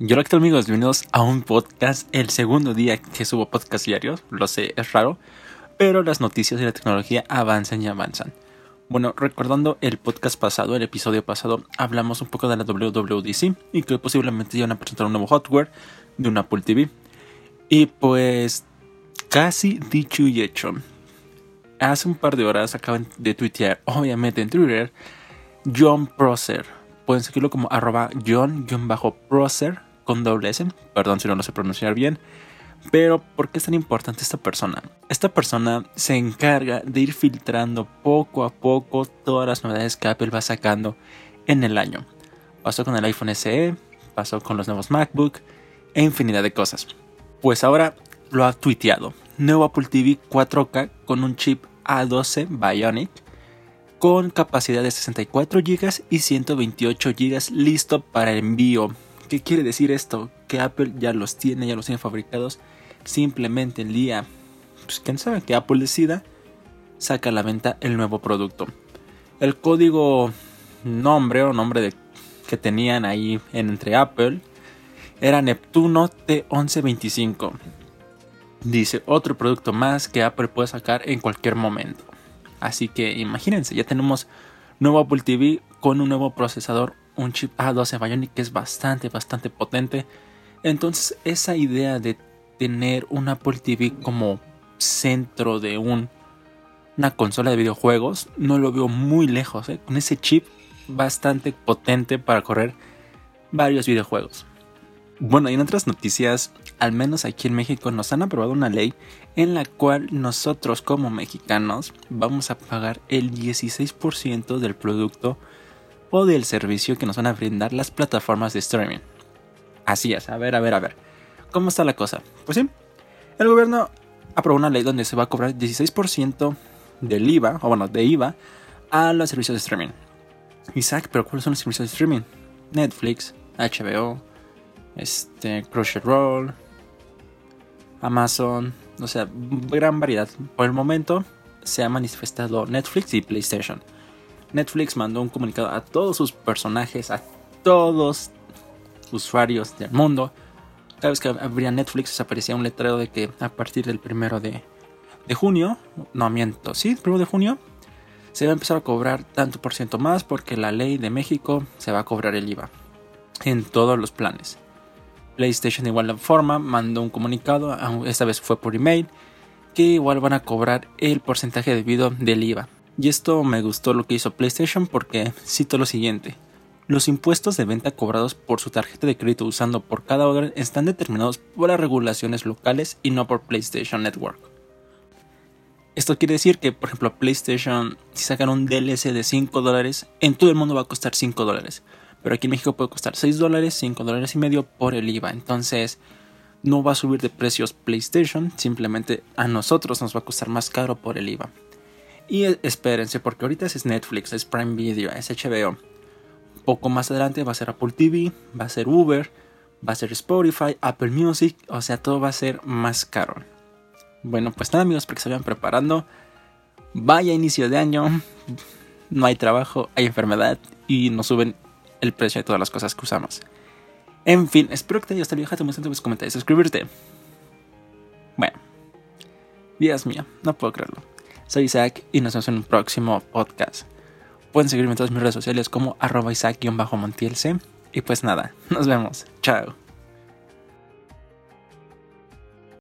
Y hola, ¿qué tal amigos? Bienvenidos a un podcast, el segundo día que subo podcast diarios, lo sé, es raro, pero las noticias y la tecnología avanzan y avanzan. Bueno, recordando el podcast pasado, el episodio pasado, hablamos un poco de la WWDC y que posiblemente iban a presentar un nuevo hardware de una Apple TV. Y pues, casi dicho y hecho. Hace un par de horas acaban de tuitear, obviamente en Twitter, John Prosser Pueden seguirlo como arroba John-Prosser con doble S. Perdón si no lo sé pronunciar bien. Pero, ¿por qué es tan importante esta persona? Esta persona se encarga de ir filtrando poco a poco todas las novedades que Apple va sacando en el año. Pasó con el iPhone SE, pasó con los nuevos MacBook e infinidad de cosas. Pues ahora lo ha tuiteado. Nuevo Apple TV 4K con un chip A12 Bionic con capacidad de 64 GB y 128 GB listo para envío. ¿Qué quiere decir esto? Que Apple ya los tiene, ya los tiene fabricados. Simplemente el día, pues quién sabe, que Apple decida, saca a la venta el nuevo producto. El código nombre o nombre de, que tenían ahí entre Apple era Neptuno T1125. Dice otro producto más que Apple puede sacar en cualquier momento. Así que imagínense, ya tenemos nuevo Apple TV con un nuevo procesador, un chip A12 Bionic que es bastante, bastante potente. Entonces esa idea de tener un Apple TV como centro de un, una consola de videojuegos no lo veo muy lejos, ¿eh? con ese chip bastante potente para correr varios videojuegos. Bueno, y en otras noticias, al menos aquí en México nos han aprobado una ley en la cual nosotros como mexicanos vamos a pagar el 16% del producto o del servicio que nos van a brindar las plataformas de streaming. Así es, a ver, a ver, a ver. ¿Cómo está la cosa? Pues sí, el gobierno aprobó una ley donde se va a cobrar 16% del IVA, o bueno, de IVA, a los servicios de streaming. Isaac, pero ¿cuáles son los servicios de streaming? Netflix, HBO, este, Crunchyroll, Amazon, o sea, gran variedad. Por el momento se ha manifestado Netflix y PlayStation. Netflix mandó un comunicado a todos sus personajes, a todos usuarios del mundo. Cada vez que abría Netflix aparecía un letrero de que a partir del primero de, junio, no miento, sí, primero de junio, se va a empezar a cobrar tanto por ciento más porque la ley de México se va a cobrar el IVA en todos los planes. PlayStation de igual forma mandó un comunicado, esta vez fue por email, que igual van a cobrar el porcentaje debido del IVA. Y esto me gustó lo que hizo PlayStation porque cito lo siguiente. Los impuestos de venta cobrados por su tarjeta de crédito usando por cada orden están determinados por las regulaciones locales y no por PlayStation Network. Esto quiere decir que, por ejemplo, PlayStation, si sacan un DLC de 5 dólares, en todo el mundo va a costar 5 dólares pero aquí en México puede costar 6 dólares, 5 dólares y medio por el IVA. Entonces no va a subir de precios PlayStation, simplemente a nosotros nos va a costar más caro por el IVA. Y espérense, porque ahorita es Netflix, es Prime Video, es HBO. Poco más adelante va a ser Apple TV, va a ser Uber, va a ser Spotify, Apple Music, o sea, todo va a ser más caro. Bueno, pues nada amigos, porque se vayan preparando. Vaya inicio de año, no hay trabajo, hay enfermedad y nos suben el precio de todas las cosas que usamos. En fin, espero que te haya gustado el video. Te tus comentarios, suscribirte. Bueno, Dios mío, no puedo creerlo. Soy Isaac y nos vemos en un próximo podcast. Pueden seguirme en todas mis redes sociales como arroba Isaac-montielc. Y pues nada, nos vemos. Chao.